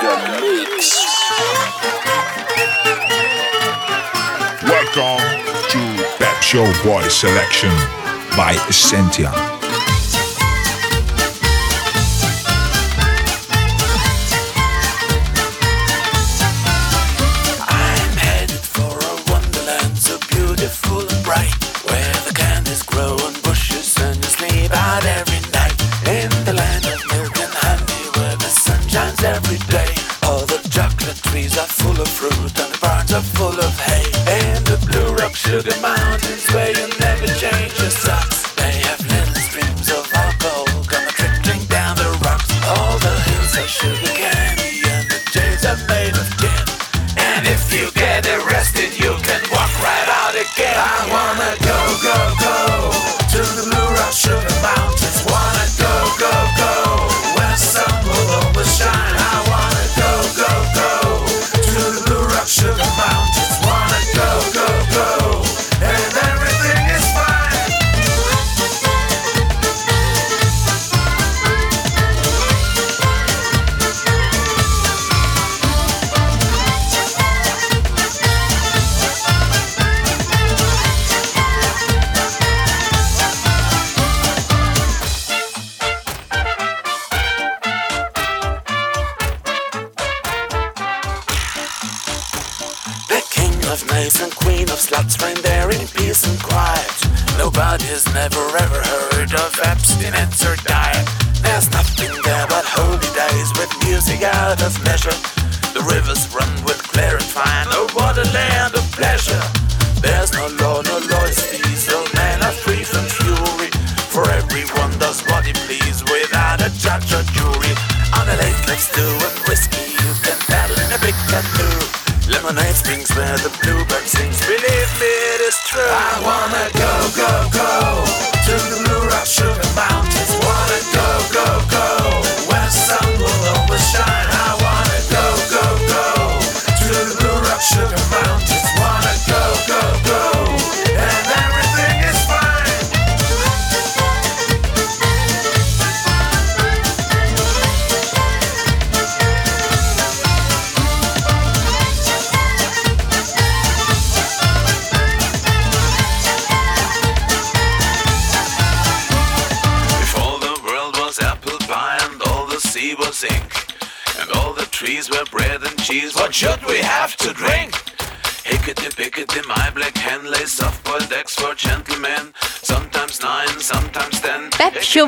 the mix. Welcome to Pep Show Boy Selection by Essentia.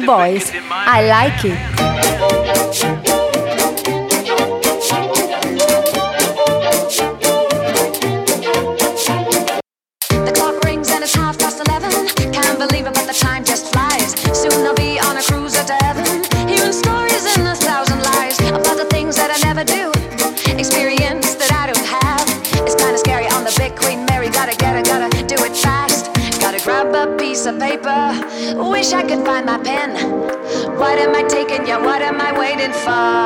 voice. I like it. fire.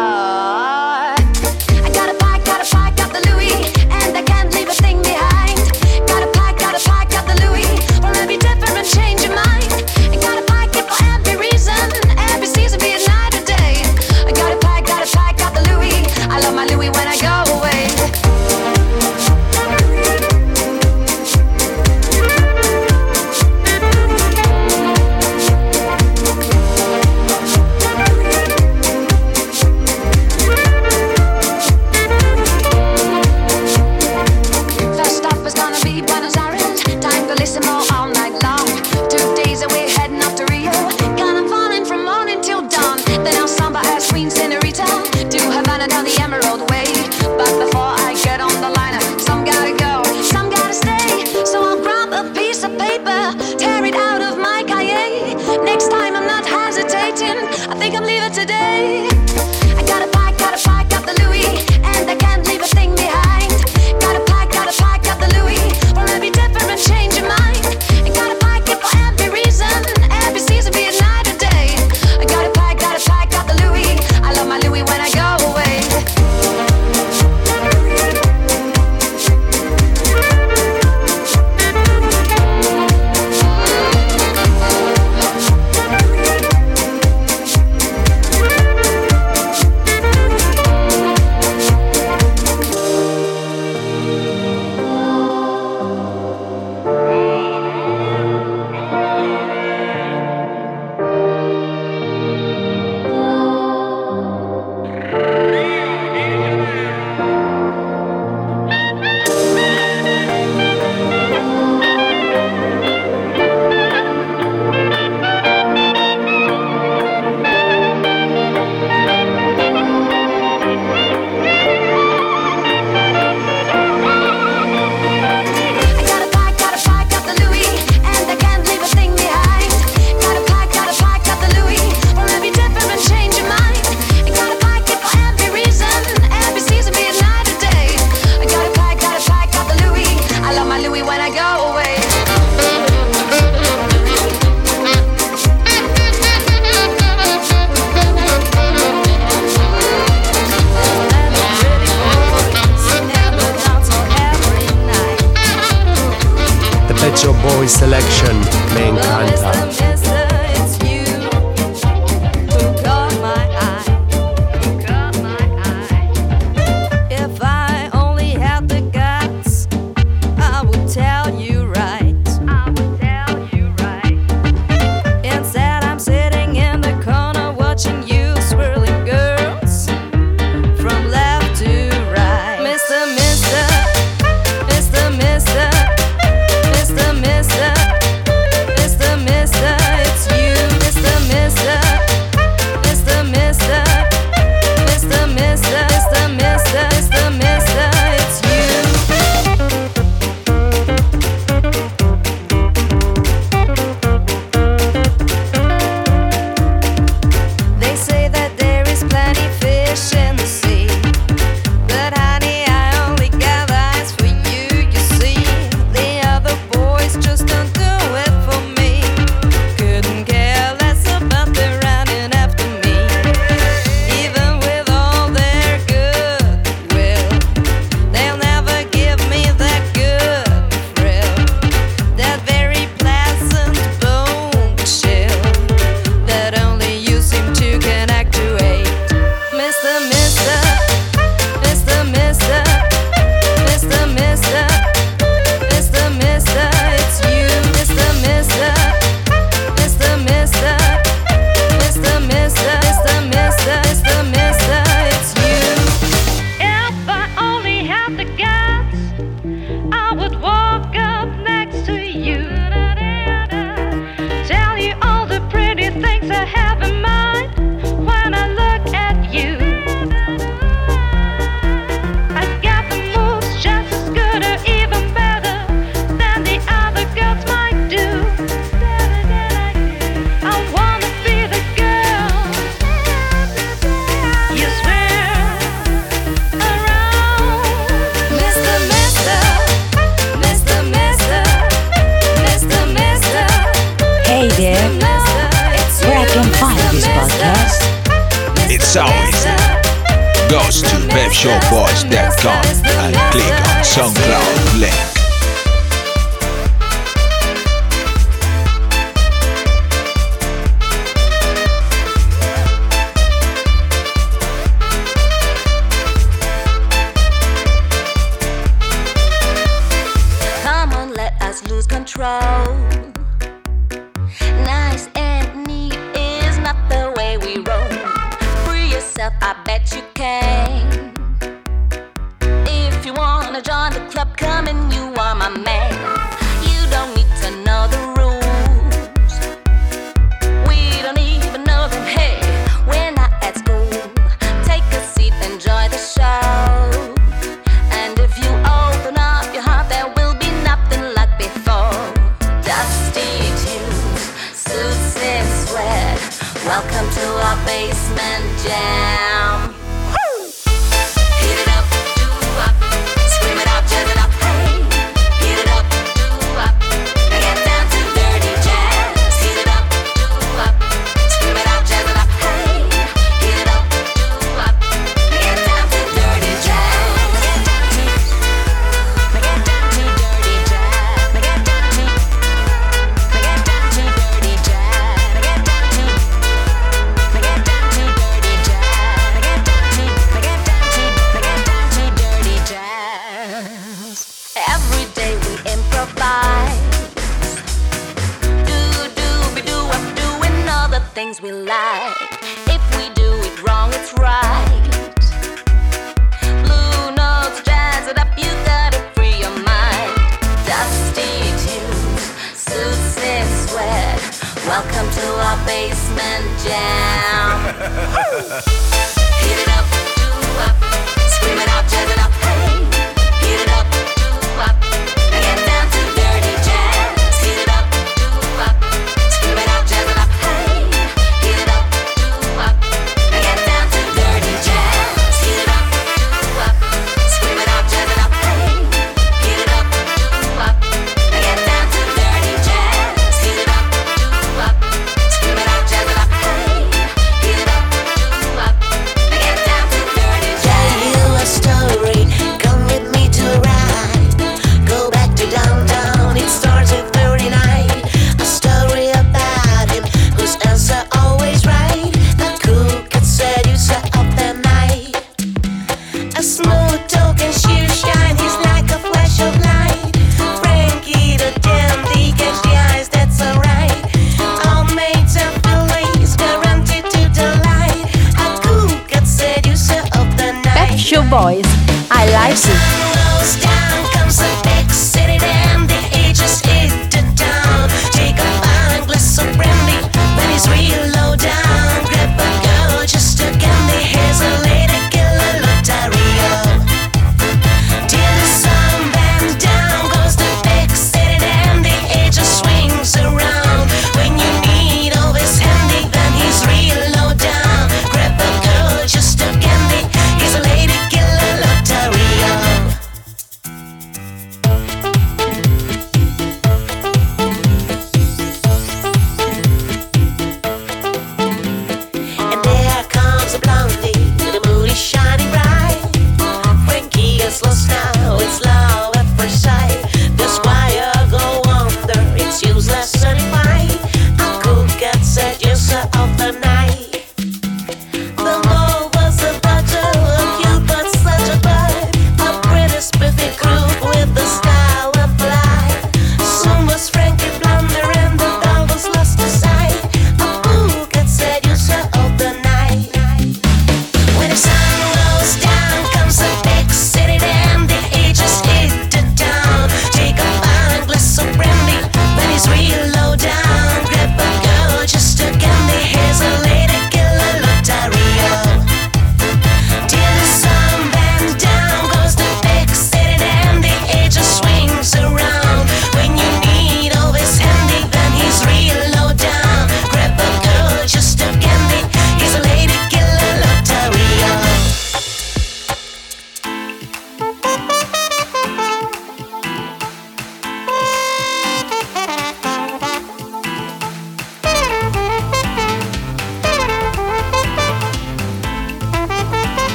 Selection. Me encanta.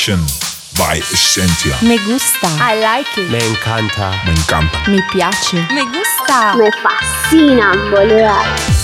Boy Selection by Essentia. Me gusta. I like it. Me encanta. Me encanta. Me piace. Me gusta. Me fascina, boludo.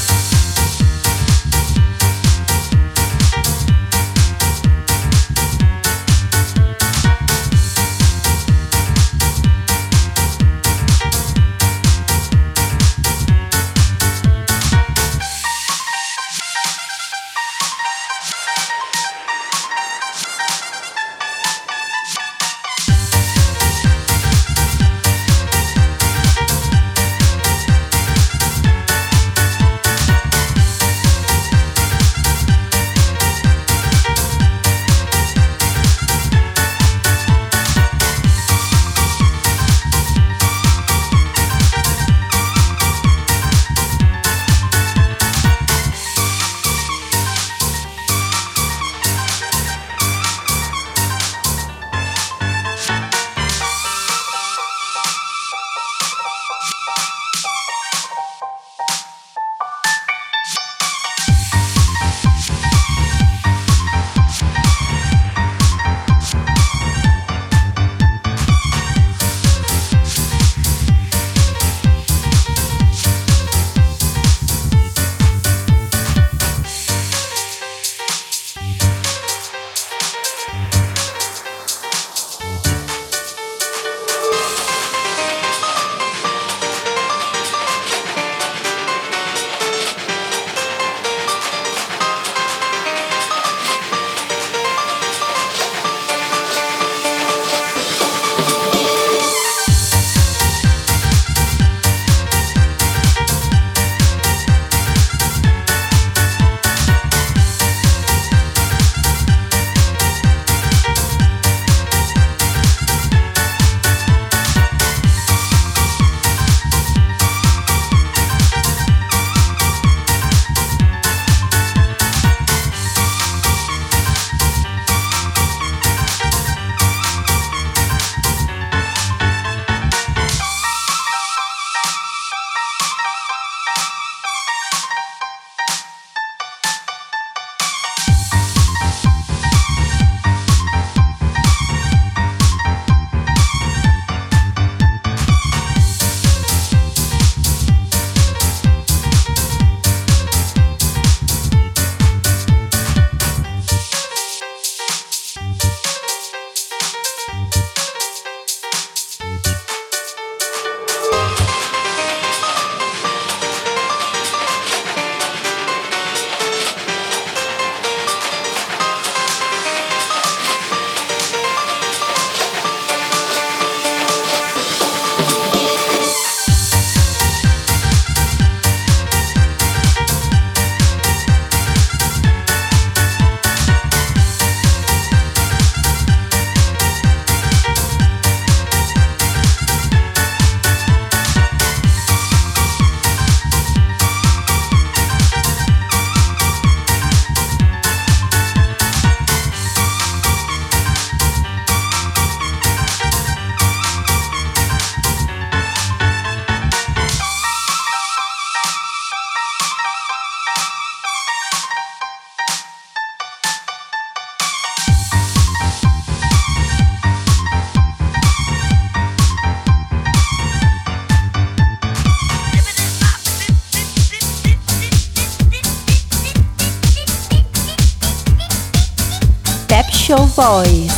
Boys.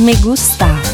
Me gusta.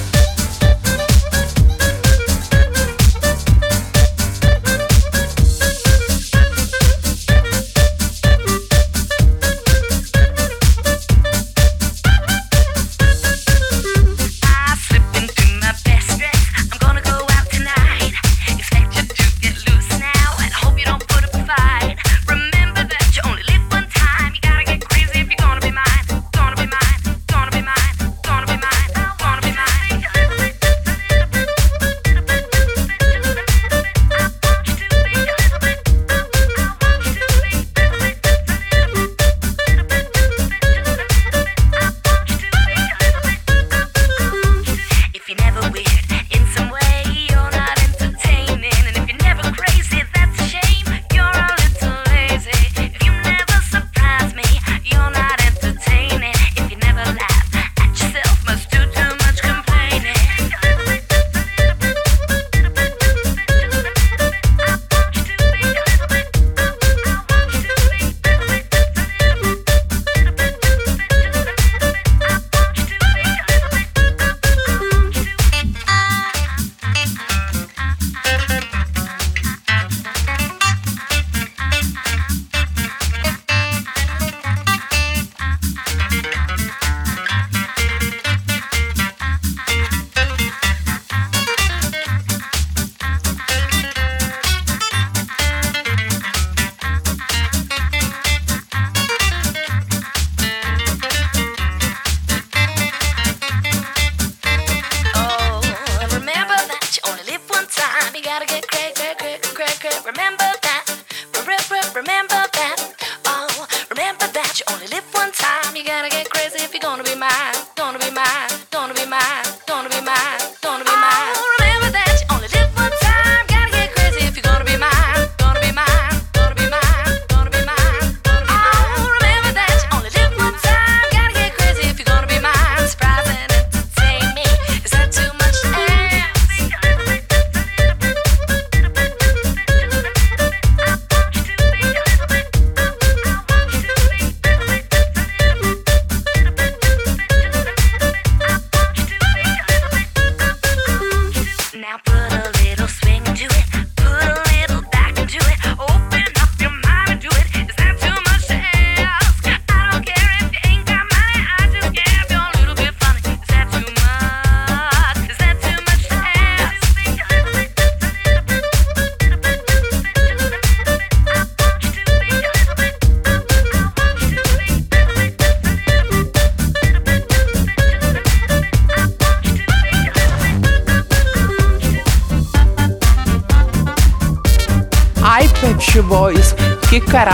que, cara,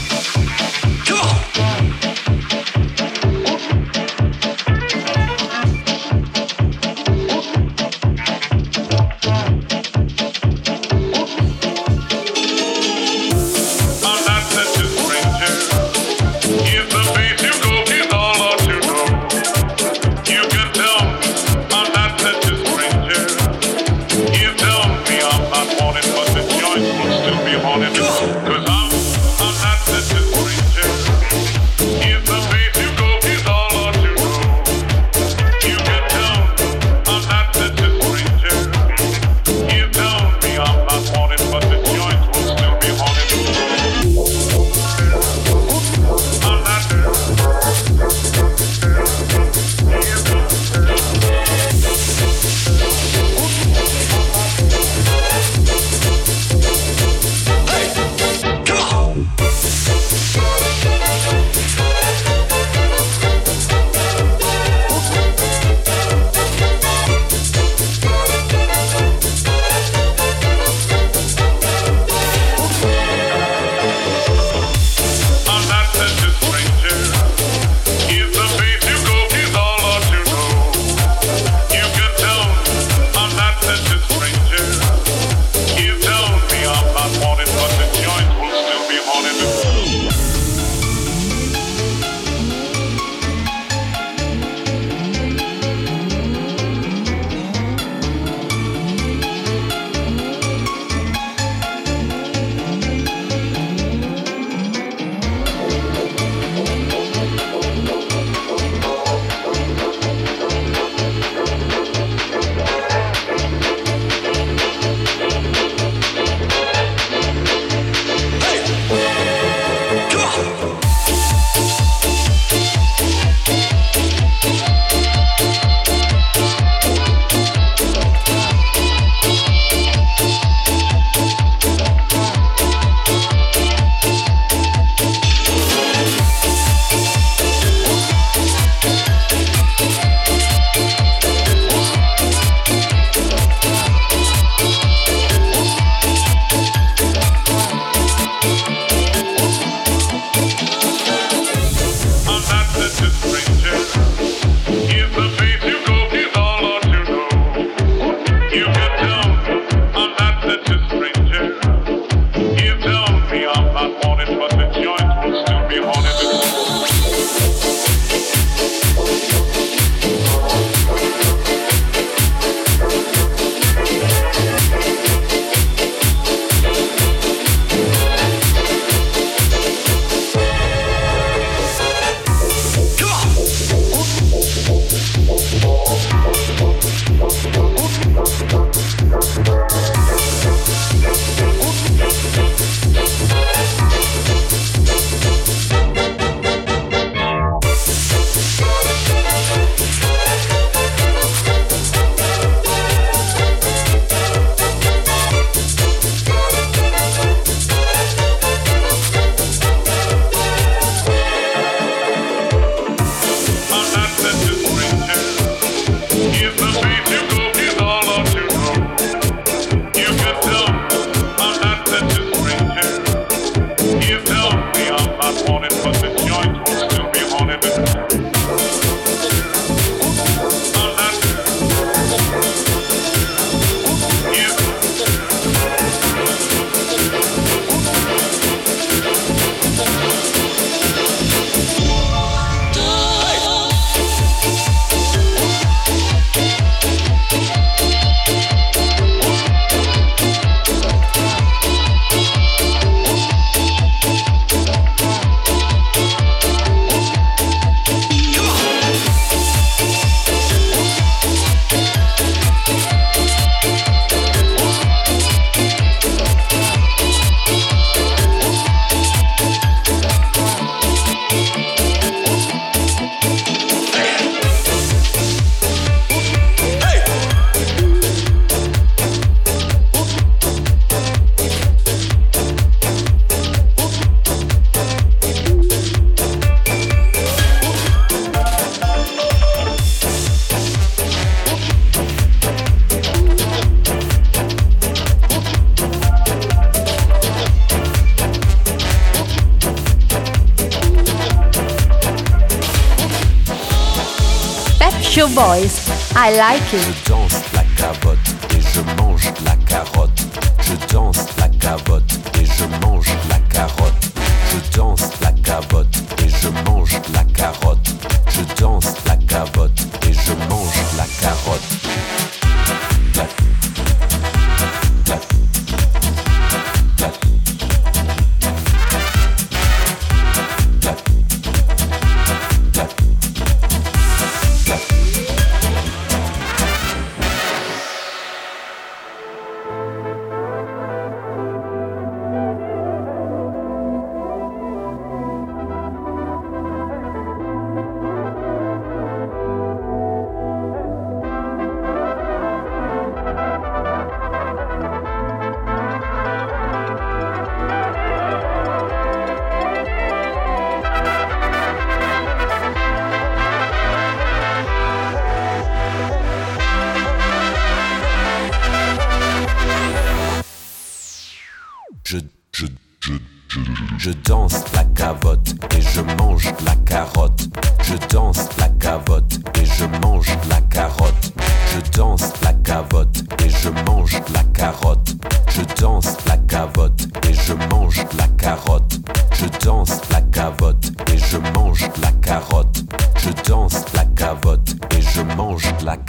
Boys. I like it.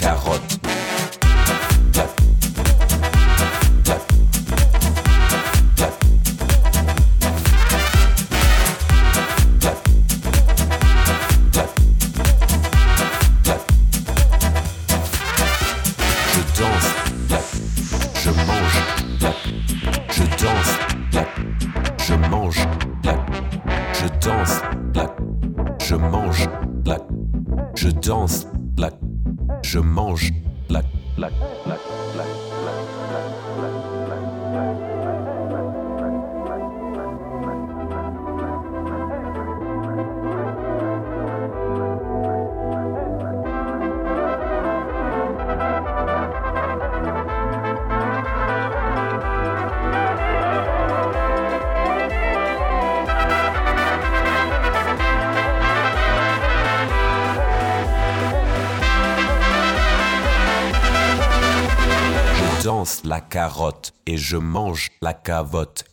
La je mange la cavotte.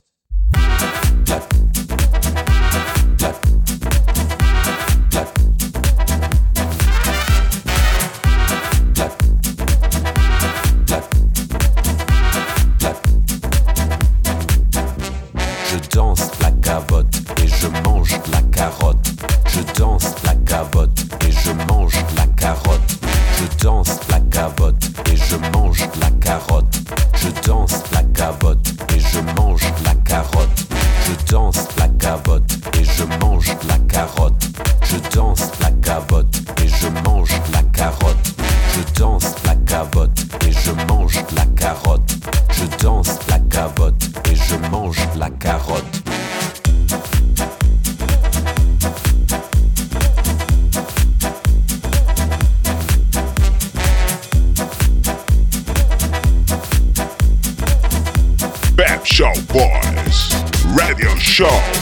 Show.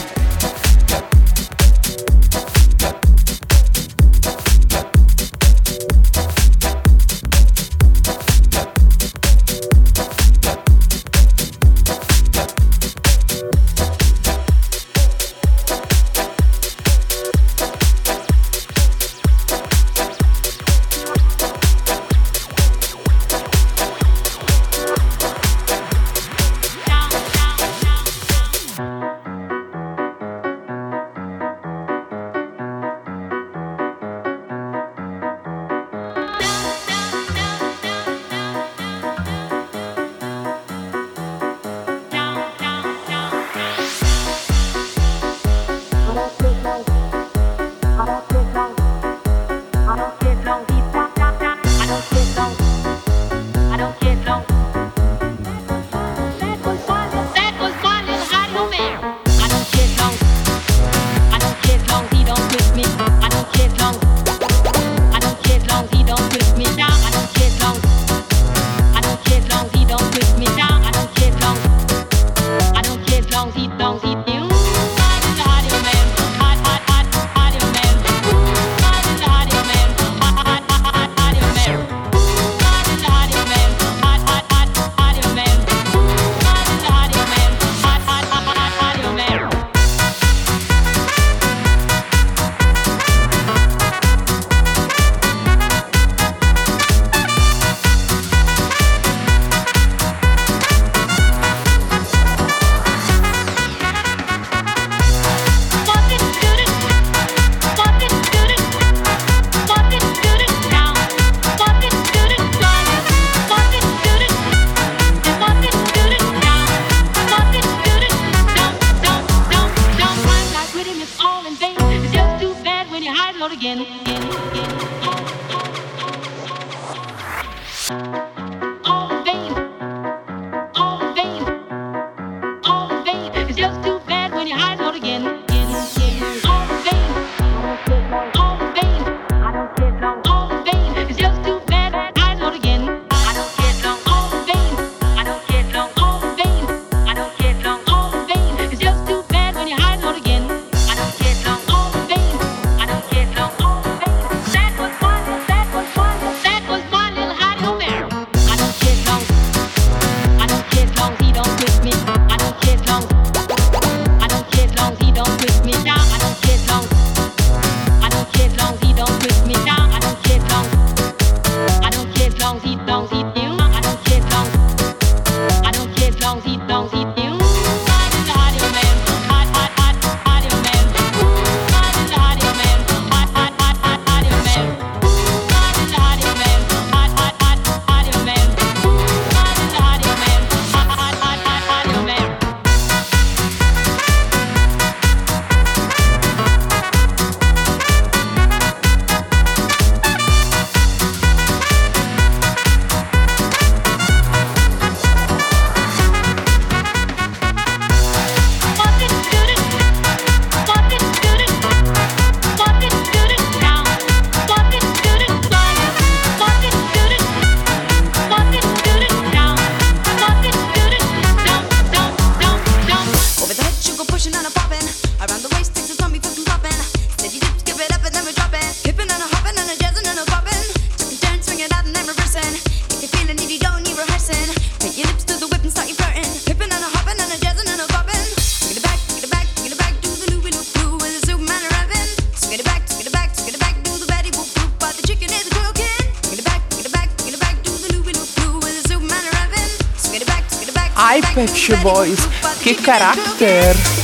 Boys, che carattere!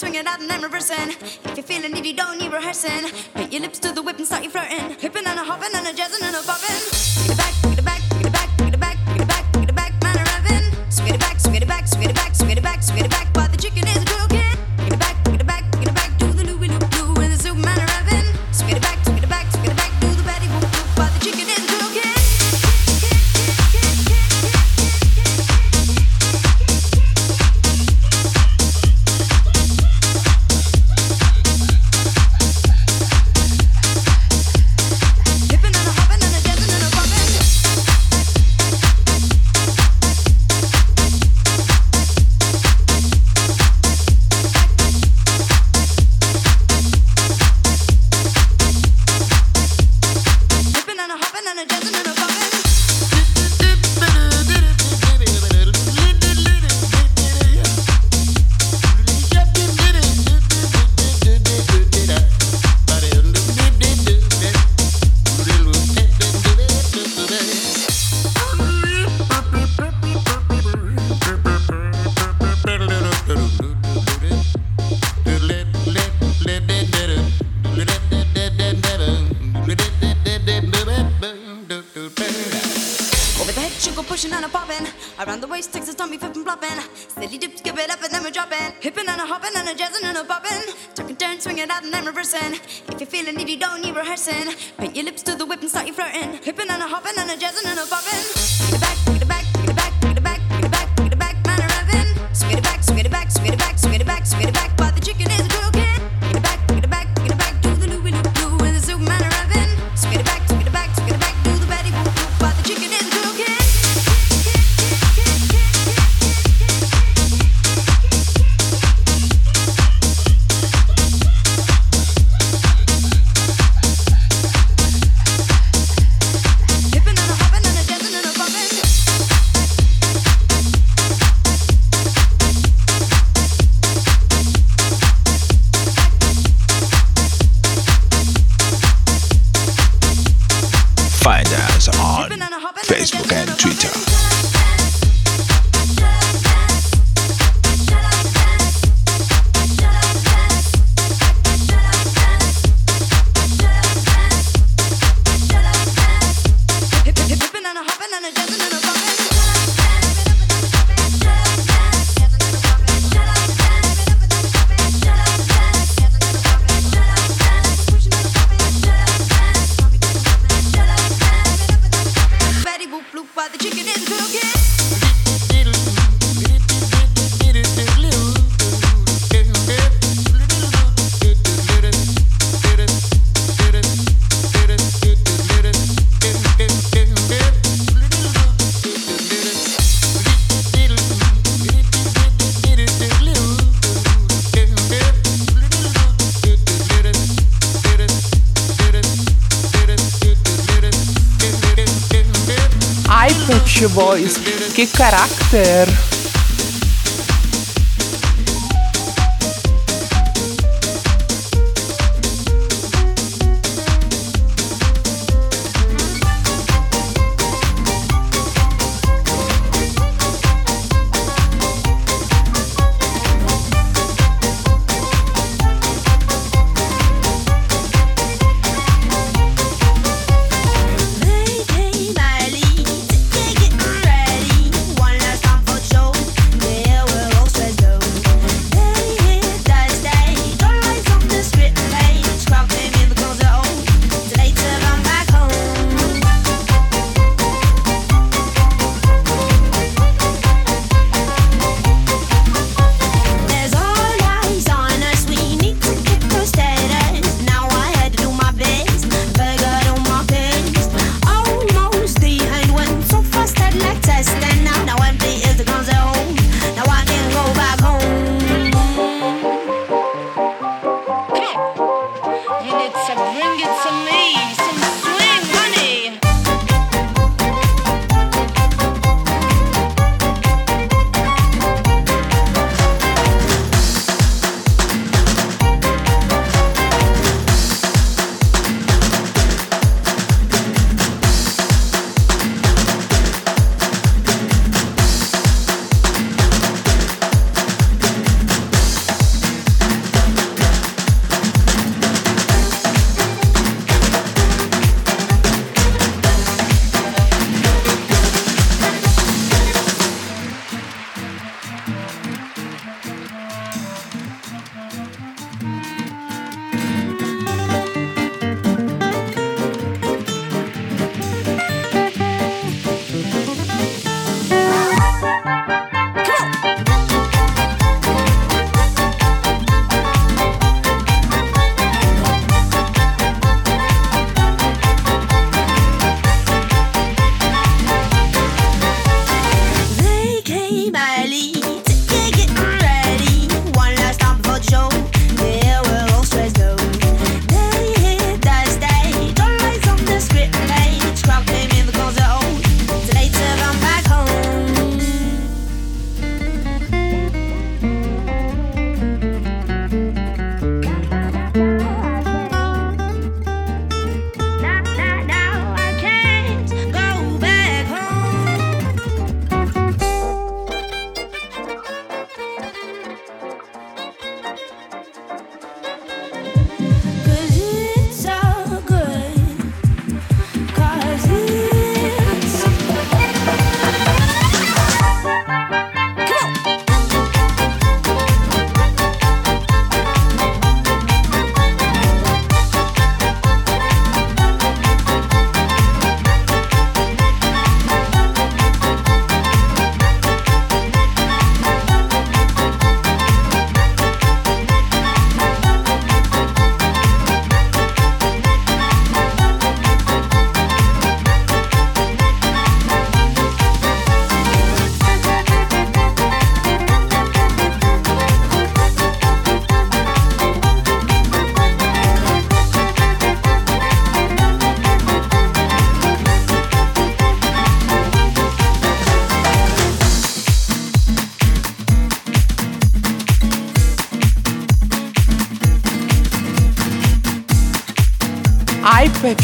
Swing it back, feeling it don't need rehearsing. Put your lips to the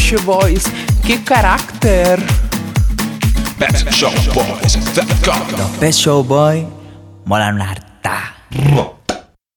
Beach Boys. Que carácter! Best Show Boys, Não, Show Boy, mola no ar.